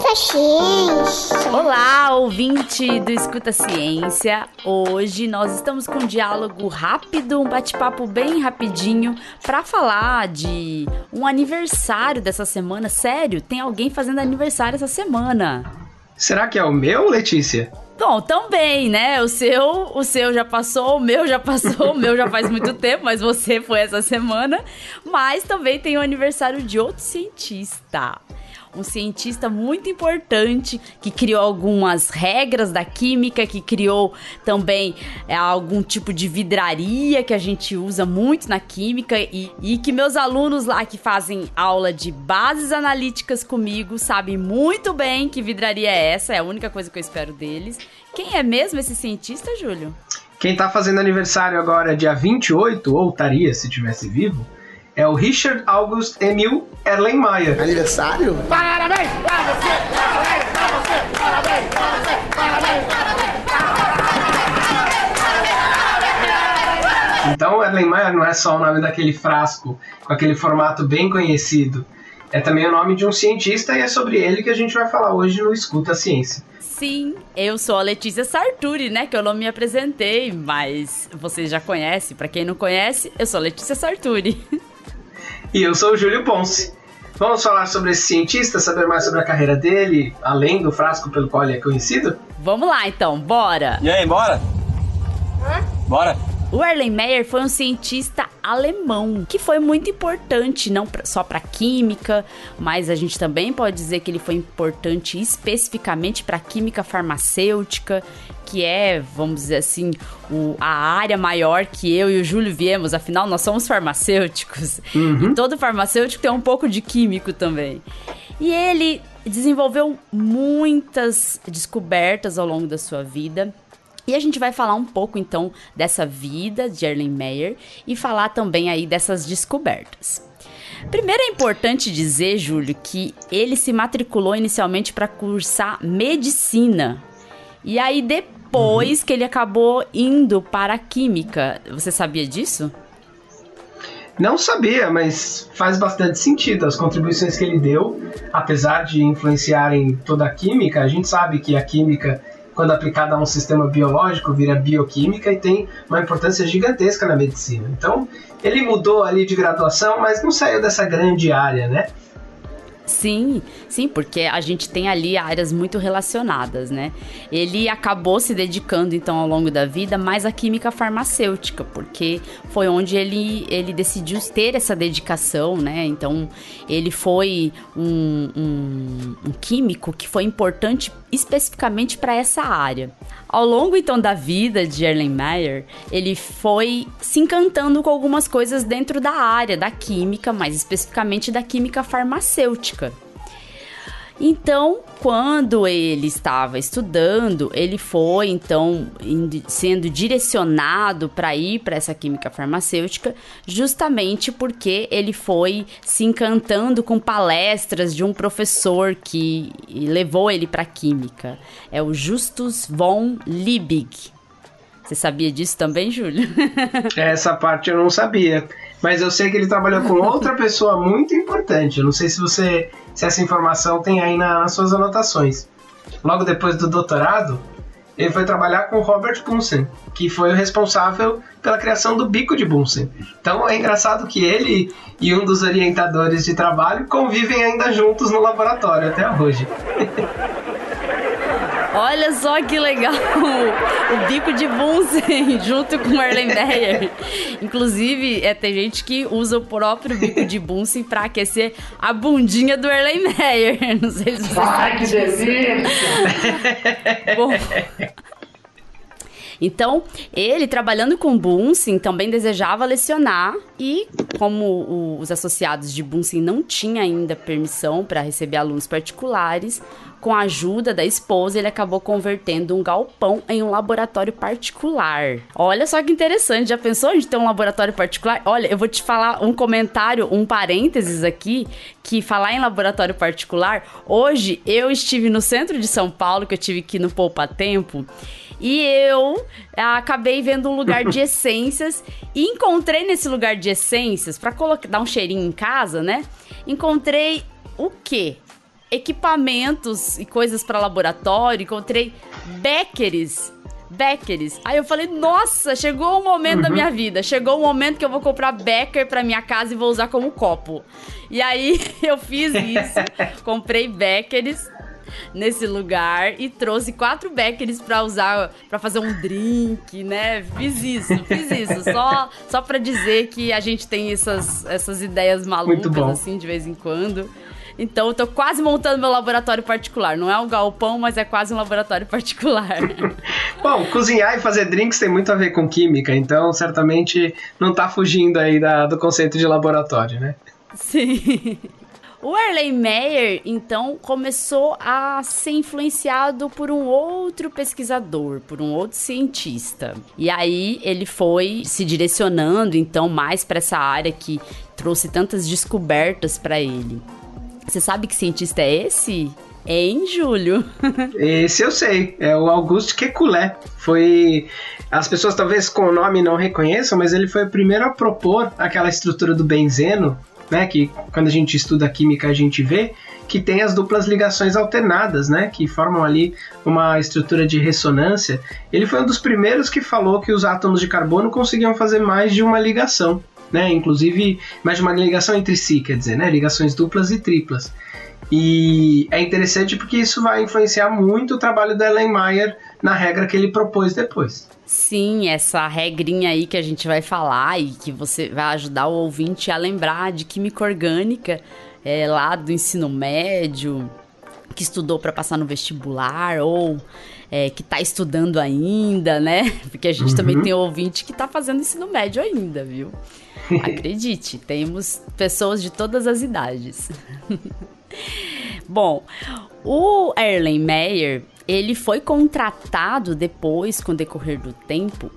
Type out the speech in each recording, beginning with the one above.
Escuta Ciência. Olá, ouvinte do Escuta Ciência. Hoje nós estamos com um diálogo rápido, um bate-papo bem rapidinho para falar de um aniversário dessa semana. Sério, tem alguém fazendo aniversário essa semana. Será que é o meu, Letícia? Bom, também, né? O seu, o seu já passou, o meu já passou, o meu já faz muito tempo, mas você foi essa semana. Mas também tem o aniversário de outro cientista um cientista muito importante que criou algumas regras da química, que criou também é, algum tipo de vidraria que a gente usa muito na química e, e que meus alunos lá que fazem aula de bases analíticas comigo sabem muito bem que vidraria é essa, é a única coisa que eu espero deles. Quem é mesmo esse cientista, Júlio? Quem tá fazendo aniversário agora, dia 28, ou estaria se tivesse vivo, é o Richard August Emil Erlenmeyer. Aniversário? Parabéns pra você! Parabéns pra você! Parabéns pra você! Parabéns pra você! Então, Erlenmeyer não é só o nome daquele frasco com aquele formato bem conhecido. É também o nome de um cientista e é sobre ele que a gente vai falar hoje no Escuta Ciência. Sim, eu sou a Letícia Sarturi, né? Que eu não me apresentei, mas vocês já conhecem. Para quem não conhece, eu sou a Letícia Sarturi. E eu sou o Júlio Ponce. Vamos falar sobre esse cientista, saber mais sobre a carreira dele, além do frasco pelo qual ele é conhecido? Vamos lá então, bora! E aí, bora? Hã? Bora? O Erlenmeyer foi um cientista alemão que foi muito importante, não só para química, mas a gente também pode dizer que ele foi importante especificamente para química farmacêutica, que é, vamos dizer assim, o, a área maior que eu e o Júlio viemos, afinal nós somos farmacêuticos. Uhum. E todo farmacêutico tem um pouco de químico também. E ele desenvolveu muitas descobertas ao longo da sua vida. E a gente vai falar um pouco então dessa vida de Erlenmeyer e falar também aí dessas descobertas. Primeiro é importante dizer, Júlio, que ele se matriculou inicialmente para cursar medicina. E aí depois uhum. que ele acabou indo para a química. Você sabia disso? Não sabia, mas faz bastante sentido. As contribuições que ele deu, apesar de influenciarem toda a química, a gente sabe que a química quando aplicada a um sistema biológico, vira bioquímica e tem uma importância gigantesca na medicina. Então, ele mudou ali de graduação, mas não saiu dessa grande área, né? Sim, sim, porque a gente tem ali áreas muito relacionadas, né? Ele acabou se dedicando, então, ao longo da vida, mais à química farmacêutica, porque foi onde ele, ele decidiu ter essa dedicação, né? Então, ele foi um, um, um químico que foi importante especificamente para essa área. Ao longo então da vida de Erlenmeyer, ele foi se encantando com algumas coisas dentro da área da química, mais especificamente da química farmacêutica. Então, quando ele estava estudando, ele foi então sendo direcionado para ir para essa química farmacêutica, justamente porque ele foi se encantando com palestras de um professor que levou ele para química. É o Justus von Liebig. Você sabia disso também, Júlio? Essa parte eu não sabia. Mas eu sei que ele trabalhou com outra pessoa muito importante. Eu não sei se você se essa informação tem aí na, nas suas anotações. Logo depois do doutorado, ele foi trabalhar com Robert Bunsen, que foi o responsável pela criação do bico de Bunsen. Então é engraçado que ele e um dos orientadores de trabalho convivem ainda juntos no laboratório até hoje. Olha só que legal! O bico de Bunsen junto com o Erlenmeyer. Inclusive, é, tem gente que usa o próprio bico de Bunsen para aquecer a bundinha do Erlenmeyer. Não sei se você Ai, que delícia! Bom, então, ele trabalhando com Bunsen também desejava lecionar e como o, os associados de Bunsen não tinham ainda permissão para receber alunos particulares, com a ajuda da esposa, ele acabou convertendo um galpão em um laboratório particular. Olha só que interessante, já pensou de ter um laboratório particular? Olha, eu vou te falar um comentário, um parênteses aqui, que falar em laboratório particular, hoje eu estive no centro de São Paulo, que eu tive aqui no Poupa Tempo, e eu acabei vendo um lugar de essências e encontrei nesse lugar de essências, para dar um cheirinho em casa, né? Encontrei o quê? Equipamentos e coisas para laboratório, encontrei Beckeres. Beckeres. Aí eu falei, nossa, chegou o momento uhum. da minha vida. Chegou o momento que eu vou comprar Becker pra minha casa e vou usar como copo. E aí eu fiz isso. comprei Beckeres nesse lugar e trouxe quatro Beckeres para usar para fazer um drink, né? Fiz isso, fiz isso, só só para dizer que a gente tem essas essas ideias malucas assim de vez em quando. Então eu tô quase montando meu laboratório particular. Não é um galpão, mas é quase um laboratório particular. Bom, cozinhar e fazer drinks tem muito a ver com química, então certamente não tá fugindo aí da, do conceito de laboratório, né? Sim. O Erlenmeyer, então, começou a ser influenciado por um outro pesquisador, por um outro cientista. E aí ele foi se direcionando, então, mais para essa área que trouxe tantas descobertas para ele. Você sabe que cientista é esse? É em julho. Esse eu sei, é o Auguste Kekulé. Foi. As pessoas talvez com o nome não reconheçam, mas ele foi o primeiro a propor aquela estrutura do benzeno, né? Que quando a gente estuda química a gente vê que tem as duplas ligações alternadas, né? Que formam ali uma estrutura de ressonância. Ele foi um dos primeiros que falou que os átomos de carbono conseguiam fazer mais de uma ligação né? Inclusive, mais de uma ligação entre si, quer dizer, né? Ligações duplas e triplas. E é interessante porque isso vai influenciar muito o trabalho da Ellen Mayer na regra que ele propôs depois. Sim, essa regrinha aí que a gente vai falar e que você vai ajudar o ouvinte a lembrar de química orgânica é, lá do ensino médio, que estudou para passar no vestibular ou é, que está estudando ainda, né? Porque a gente uhum. também tem ouvinte que está fazendo ensino médio ainda, viu? Acredite, temos pessoas de todas as idades. Bom, o Erlen Meyer, ele foi contratado depois, com o decorrer do tempo,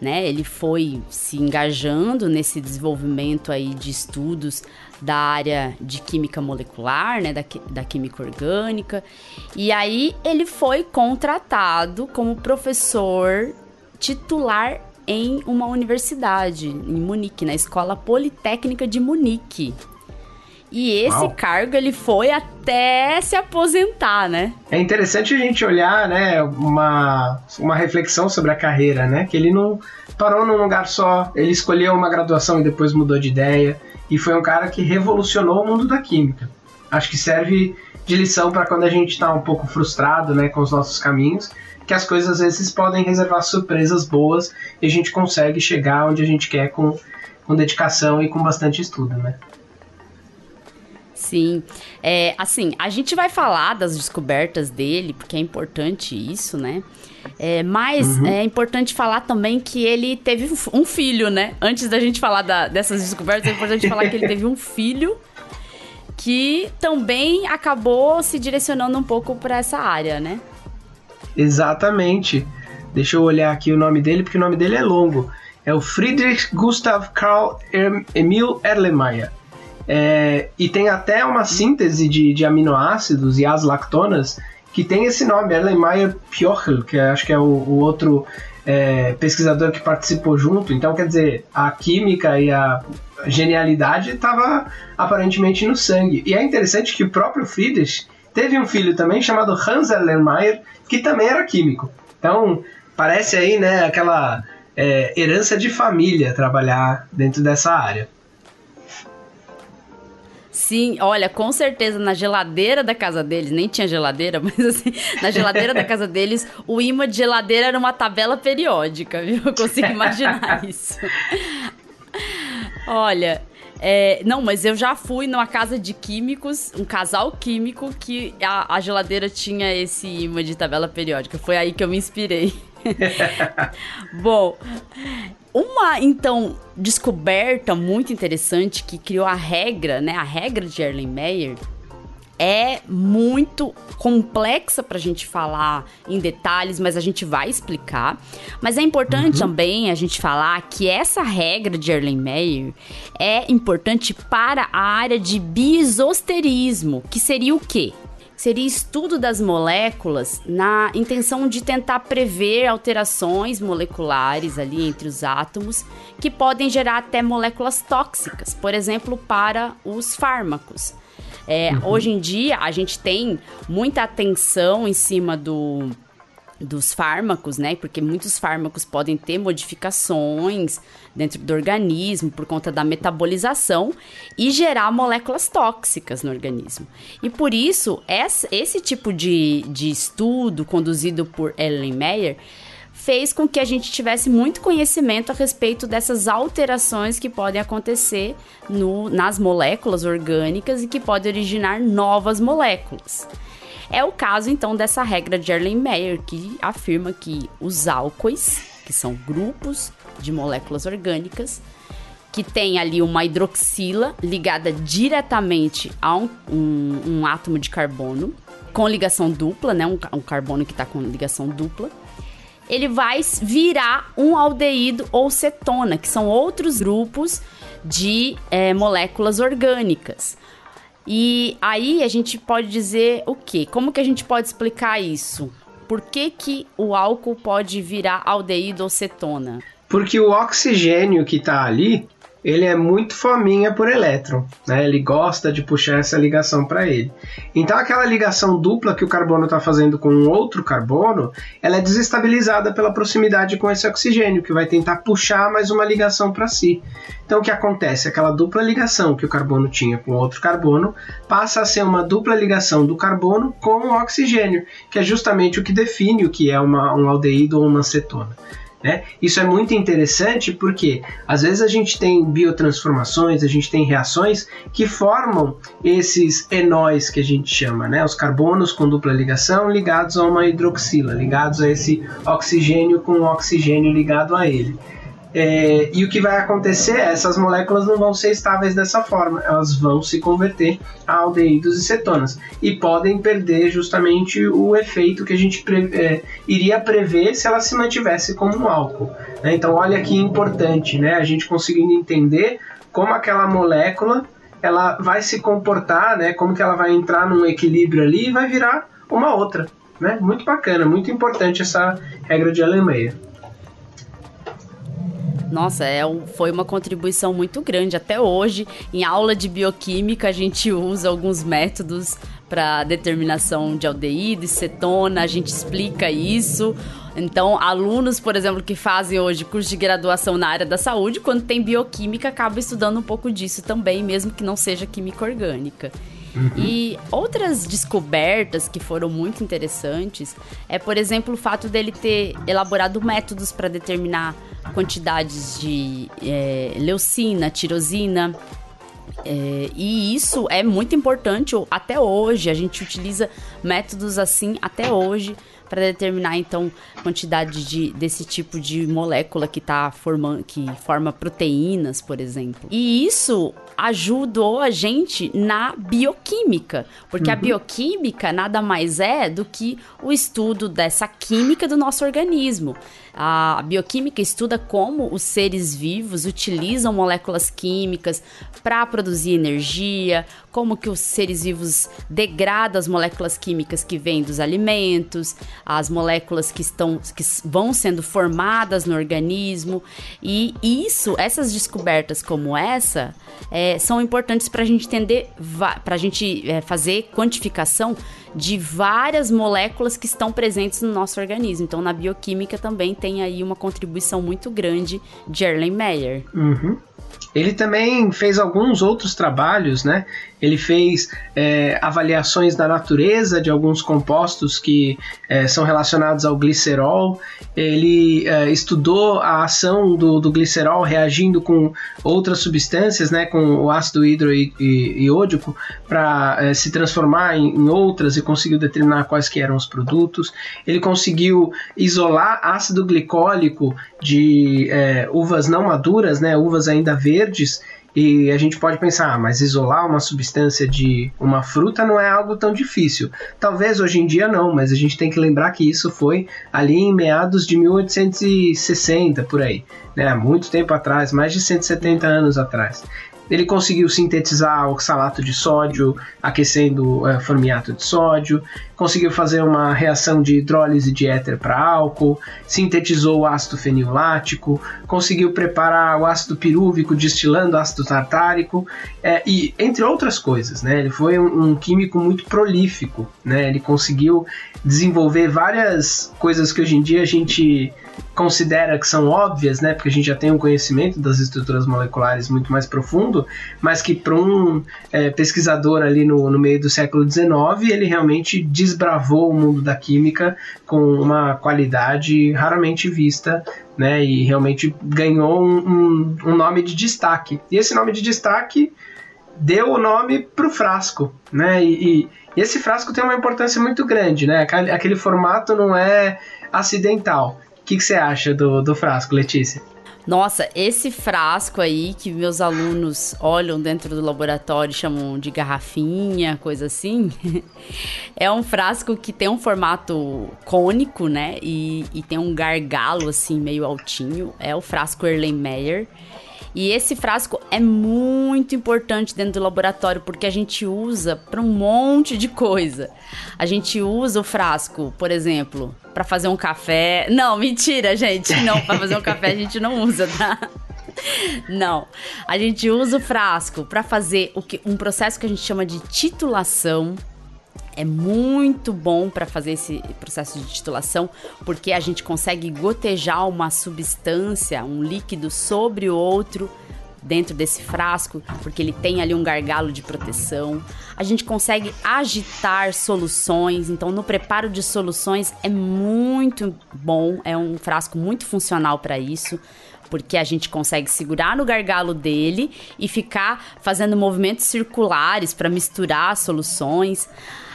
né? Ele foi se engajando nesse desenvolvimento aí de estudos da área de química molecular, né, da, da química orgânica. E aí ele foi contratado como professor titular em uma universidade, em Munique, na Escola Politécnica de Munique. E esse Uau. cargo ele foi até se aposentar, né? É interessante a gente olhar, né, uma, uma reflexão sobre a carreira, né? Que ele não parou num lugar só, ele escolheu uma graduação e depois mudou de ideia. E foi um cara que revolucionou o mundo da química. Acho que serve de lição para quando a gente está um pouco frustrado, né, com os nossos caminhos, que as coisas às vezes podem reservar surpresas boas e a gente consegue chegar onde a gente quer com, com dedicação e com bastante estudo, né? Sim. É, assim, a gente vai falar das descobertas dele, porque é importante isso, né? É, mas uhum. é importante falar também que ele teve um filho, né? Antes da gente falar da, dessas descobertas, é importante falar que ele teve um filho que também acabou se direcionando um pouco para essa área, né? Exatamente. Deixa eu olhar aqui o nome dele, porque o nome dele é longo. É o Friedrich Gustav Karl Emil Erlenmeyer. É, e tem até uma síntese de, de aminoácidos e as lactonas que tem esse nome, Erlenmeyer Piochel, que acho que é o, o outro é, pesquisador que participou junto. Então, quer dizer, a química e a genialidade estava aparentemente no sangue. E é interessante que o próprio Friedrich teve um filho também chamado Hans Erlenmeyer, que também era químico. Então, parece aí, né, aquela é, herança de família trabalhar dentro dessa área. Sim, olha, com certeza na geladeira da casa deles, nem tinha geladeira, mas assim, na geladeira da casa deles, o imã de geladeira era uma tabela periódica, viu? Eu consigo imaginar isso. Olha, é, não, mas eu já fui numa casa de químicos, um casal químico, que a, a geladeira tinha esse imã de tabela periódica. Foi aí que eu me inspirei. Bom, uma então descoberta muito interessante que criou a regra, né? A regra de Erlenmeyer é muito complexa para a gente falar em detalhes, mas a gente vai explicar. Mas é importante uhum. também a gente falar que essa regra de Erlenmeyer é importante para a área de bisosterismo, que seria o quê? Seria estudo das moléculas na intenção de tentar prever alterações moleculares ali entre os átomos que podem gerar até moléculas tóxicas, por exemplo, para os fármacos. É, Hoje em dia, a gente tem muita atenção em cima do dos fármacos, né? Porque muitos fármacos podem ter modificações dentro do organismo por conta da metabolização e gerar moléculas tóxicas no organismo. E por isso, esse, tipo de, de estudo conduzido por Ellen Meyer fez com que a gente tivesse muito conhecimento a respeito dessas alterações que podem acontecer no, nas moléculas orgânicas e que podem originar novas moléculas. É o caso então dessa regra de Erlenmeyer que afirma que os álcoois, que são grupos de moléculas orgânicas, que tem ali uma hidroxila ligada diretamente a um, um, um átomo de carbono com ligação dupla, né? Um, um carbono que está com ligação dupla. Ele vai virar um aldeído ou cetona, que são outros grupos de é, moléculas orgânicas. E aí a gente pode dizer o quê? Como que a gente pode explicar isso? Por que, que o álcool pode virar aldeído ou cetona? Porque o oxigênio que está ali, ele é muito fominha por elétron, né? Ele gosta de puxar essa ligação para ele. Então aquela ligação dupla que o carbono está fazendo com um outro carbono, ela é desestabilizada pela proximidade com esse oxigênio, que vai tentar puxar mais uma ligação para si. Então o que acontece? Aquela dupla ligação que o carbono tinha com outro carbono passa a ser uma dupla ligação do carbono com o oxigênio, que é justamente o que define o que é uma, um aldeído ou uma cetona. Né? Isso é muito interessante porque às vezes a gente tem biotransformações, a gente tem reações que formam esses enóis que a gente chama, né? os carbonos com dupla ligação ligados a uma hidroxila, ligados a esse oxigênio com oxigênio ligado a ele. É, e o que vai acontecer é essas moléculas não vão ser estáveis dessa forma, elas vão se converter a aldeídos e cetonas e podem perder justamente o efeito que a gente pre é, iria prever se ela se mantivesse como um álcool. Né? Então, olha que importante, né? A gente conseguindo entender como aquela molécula ela vai se comportar, né? Como que ela vai entrar num equilíbrio ali e vai virar uma outra, né? Muito bacana, muito importante essa regra de Alemanha. Nossa, é, foi uma contribuição muito grande. Até hoje, em aula de bioquímica, a gente usa alguns métodos para determinação de aldeído cetona, a gente explica isso. Então, alunos, por exemplo, que fazem hoje curso de graduação na área da saúde, quando tem bioquímica, acabam estudando um pouco disso também, mesmo que não seja química orgânica. Uhum. E outras descobertas que foram muito interessantes é, por exemplo, o fato dele ter elaborado métodos para determinar quantidades de é, leucina, tirosina. É, e isso é muito importante até hoje. A gente utiliza métodos assim até hoje para determinar então quantidade de, desse tipo de molécula que tá formando que forma proteínas, por exemplo. E isso ajudou a gente na bioquímica, porque uhum. a bioquímica nada mais é do que o estudo dessa química do nosso organismo. A bioquímica estuda como os seres vivos utilizam moléculas químicas para produzir energia, como que os seres vivos degradam as moléculas químicas que vêm dos alimentos, as moléculas que estão que vão sendo formadas no organismo. E isso, essas descobertas como essa, é, são importantes para a gente entender, para a gente é, fazer quantificação de várias moléculas que estão presentes no nosso organismo. Então, na bioquímica também tem aí uma contribuição muito grande de Erlenmeyer. Uhum. Ele também fez alguns outros trabalhos, né? Ele fez é, avaliações da natureza de alguns compostos que é, são relacionados ao glicerol. Ele é, estudou a ação do, do, glicerol reagindo com outras substâncias, né, com o ácido hidroiódico, para é, se transformar em, em, outras e conseguiu determinar quais que eram os produtos. Ele conseguiu isolar ácido glicólico de é, uvas não maduras, né, uvas ainda verdes e a gente pode pensar, ah, mas isolar uma substância de uma fruta não é algo tão difícil. Talvez hoje em dia não, mas a gente tem que lembrar que isso foi ali em meados de 1860 por aí, né? Muito tempo atrás, mais de 170 anos atrás. Ele conseguiu sintetizar oxalato de sódio aquecendo é, formiato de sódio, conseguiu fazer uma reação de hidrólise de éter para álcool, sintetizou o ácido fenilático, conseguiu preparar o ácido pirúvico destilando ácido tartárico é, e entre outras coisas, né? Ele foi um, um químico muito prolífico, né? Ele conseguiu desenvolver várias coisas que hoje em dia a gente considera que são óbvias, né, porque a gente já tem um conhecimento das estruturas moleculares muito mais profundo, mas que para um é, pesquisador ali no, no meio do século XIX, ele realmente desbravou o mundo da química com uma qualidade raramente vista, né, e realmente ganhou um, um, um nome de destaque. E esse nome de destaque deu o nome para o frasco, né, e, e esse frasco tem uma importância muito grande, né? Aquele, aquele formato não é acidental que, que você acha do, do frasco, Letícia? Nossa, esse frasco aí que meus alunos olham dentro do laboratório chamam de garrafinha, coisa assim, é um frasco que tem um formato cônico, né? E, e tem um gargalo assim meio altinho. É o frasco Erlenmeyer. E esse frasco é muito importante dentro do laboratório porque a gente usa para um monte de coisa. A gente usa o frasco, por exemplo, para fazer um café. Não, mentira, gente. Não, para fazer um café a gente não usa, tá? Não. A gente usa o frasco para fazer o que, um processo que a gente chama de titulação é muito bom para fazer esse processo de titulação, porque a gente consegue gotejar uma substância, um líquido sobre o outro dentro desse frasco, porque ele tem ali um gargalo de proteção. A gente consegue agitar soluções, então no preparo de soluções é muito bom, é um frasco muito funcional para isso porque a gente consegue segurar no gargalo dele e ficar fazendo movimentos circulares para misturar soluções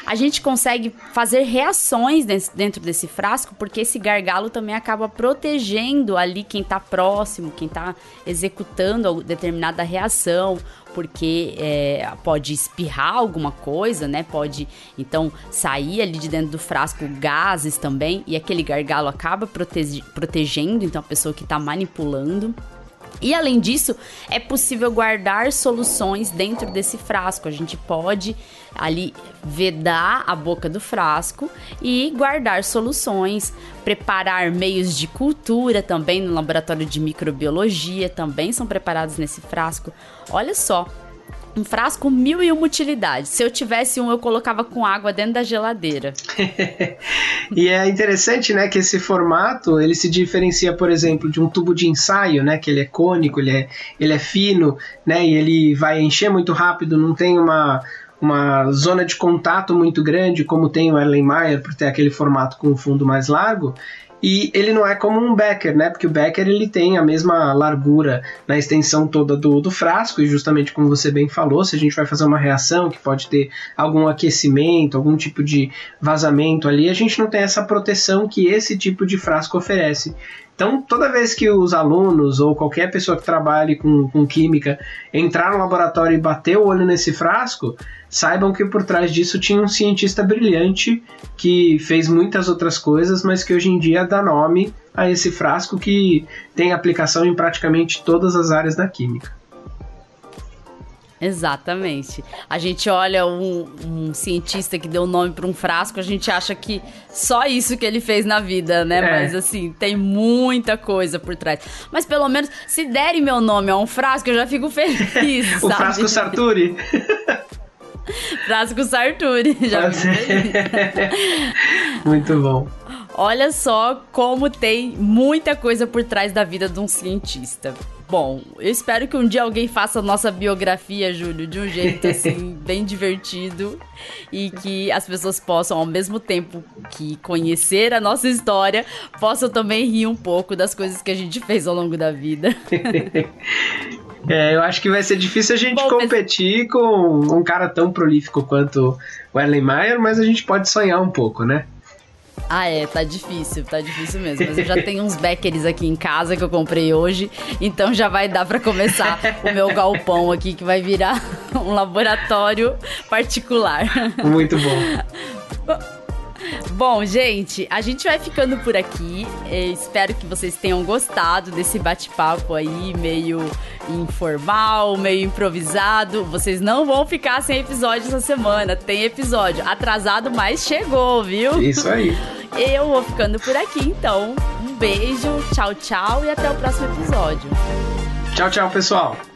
a gente consegue fazer reações dentro desse frasco, porque esse gargalo também acaba protegendo ali quem está próximo, quem está executando determinada reação, porque é, pode espirrar alguma coisa, né? Pode então sair ali de dentro do frasco gases também, e aquele gargalo acaba protege protegendo então a pessoa que está manipulando. E além disso, é possível guardar soluções dentro desse frasco. A gente pode ali vedar a boca do frasco e guardar soluções, preparar meios de cultura também no laboratório de microbiologia, também são preparados nesse frasco. Olha só, um frasco mil e uma utilidades. Se eu tivesse um, eu colocava com água dentro da geladeira. e é interessante, né, que esse formato, ele se diferencia, por exemplo, de um tubo de ensaio, né, que ele é cônico, ele é, ele é fino, né, e ele vai encher muito rápido, não tem uma uma zona de contato muito grande, como tem o Erlenmeyer, por ter aquele formato com um fundo mais largo, e ele não é como um Becker, né? Porque o Becker ele tem a mesma largura na extensão toda do, do frasco, e justamente como você bem falou, se a gente vai fazer uma reação que pode ter algum aquecimento, algum tipo de vazamento ali, a gente não tem essa proteção que esse tipo de frasco oferece. Então, toda vez que os alunos ou qualquer pessoa que trabalhe com, com química entrar no laboratório e bater o olho nesse frasco, saibam que por trás disso tinha um cientista brilhante que fez muitas outras coisas, mas que hoje em dia dá nome a esse frasco que tem aplicação em praticamente todas as áreas da química. Exatamente. A gente olha um, um cientista que deu nome para um frasco, a gente acha que só isso que ele fez na vida, né? É. Mas assim, tem muita coisa por trás. Mas pelo menos, se derem meu nome a um frasco, eu já fico feliz. o frasco Sarturi. frasco Sarturi. Já Muito bom. Olha só como tem muita coisa por trás da vida de um cientista. Bom, eu espero que um dia alguém faça a nossa biografia, Júlio, de um jeito assim, bem divertido e que as pessoas possam, ao mesmo tempo que conhecer a nossa história, possam também rir um pouco das coisas que a gente fez ao longo da vida. É, eu acho que vai ser difícil a gente Bom, competir mas... com um cara tão prolífico quanto o Erlenmeyer, mas a gente pode sonhar um pouco, né? Ah, é, tá difícil, tá difícil mesmo. Mas eu já tenho uns Beckers aqui em casa que eu comprei hoje, então já vai dar para começar o meu galpão aqui, que vai virar um laboratório particular. Muito bom. Bom, gente, a gente vai ficando por aqui. Eu espero que vocês tenham gostado desse bate-papo aí, meio informal, meio improvisado. Vocês não vão ficar sem episódio essa semana. Tem episódio atrasado, mas chegou, viu? Isso aí. Eu vou ficando por aqui, então. Um beijo, tchau, tchau e até o próximo episódio. Tchau, tchau, pessoal.